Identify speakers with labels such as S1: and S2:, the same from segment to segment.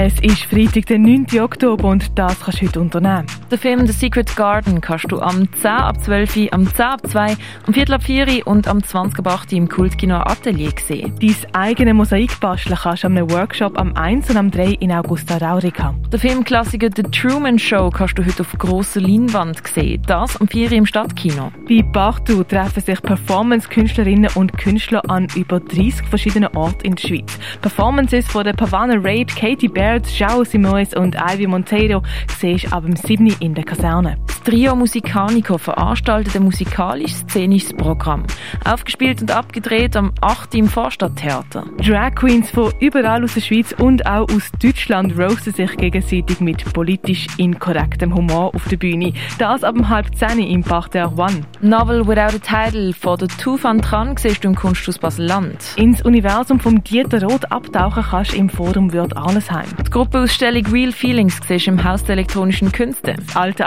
S1: Es ist Freitag, der 9. Oktober und das kannst du heute unternehmen.
S2: Den Film The Secret Garden kannst du am 10 ab 12, am 10 ab 2, am 4 ab 4 und am 20 ab 8 im Kultkino Atelier sehen.
S1: Dein eigene Mosaik basteln kannst du am Workshop am 1 und am 3 in Augusta Raurica.
S2: Den Filmklassiker The Truman Show kannst du heute auf grosser Leinwand sehen. Das am 4 im Stadtkino.
S1: Bei Bartu treffen sich Performance-Künstlerinnen und Künstler an über 30 verschiedenen Orten in der Schweiz. Performances von der Pavana Raid, Katy Bear, Baird, João Simões und Ivy Monteiro siehst ab dem 7. in der Kaserne.
S2: Das Trio Musicanico veranstaltet ein musikalisch-szenisches Programm. Aufgespielt und abgedreht am 8. im Vorstadttheater.
S1: Drag Queens von überall aus der Schweiz und auch aus Deutschland roasten sich gegenseitig mit politisch inkorrektem Humor auf der Bühne. Das ab dem halb 10 im Parterre One.
S2: Novel Without a Title von der Tufan Tran siehst du im Kunsthaus Basel-Land.
S1: Ins Universum vom Dieter Roth abtauchen kannst im Forum Würd Arlesheim.
S2: Die Gruppenausstellung Real Feelings siehst du im Haus der elektronischen Künste.
S1: Alte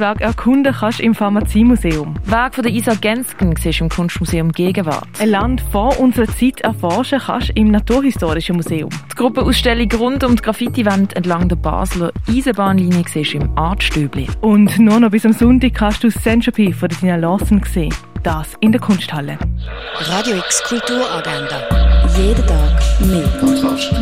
S1: Apothekerhandwerk erkunden kannst im Pharmaziemuseum.
S2: Werk von der Isa Gensken siehst du im Kunstmuseum Gegenwart.
S1: Ein Land vor unserer Zeit erforschen kannst im Naturhistorischen Museum.
S2: Die Gruppenausstellung rund um die Graffiti-Wand entlang der Basler Eisenbahnlinie siehst du im Artstübli.
S1: Und nur noch bis am Sonntag kannst du Centropy von Dina Lawson sehen. Das in der Kunsthalle.
S3: Radio X Kulturagenda. Jeden Tag mehr. Kontrast.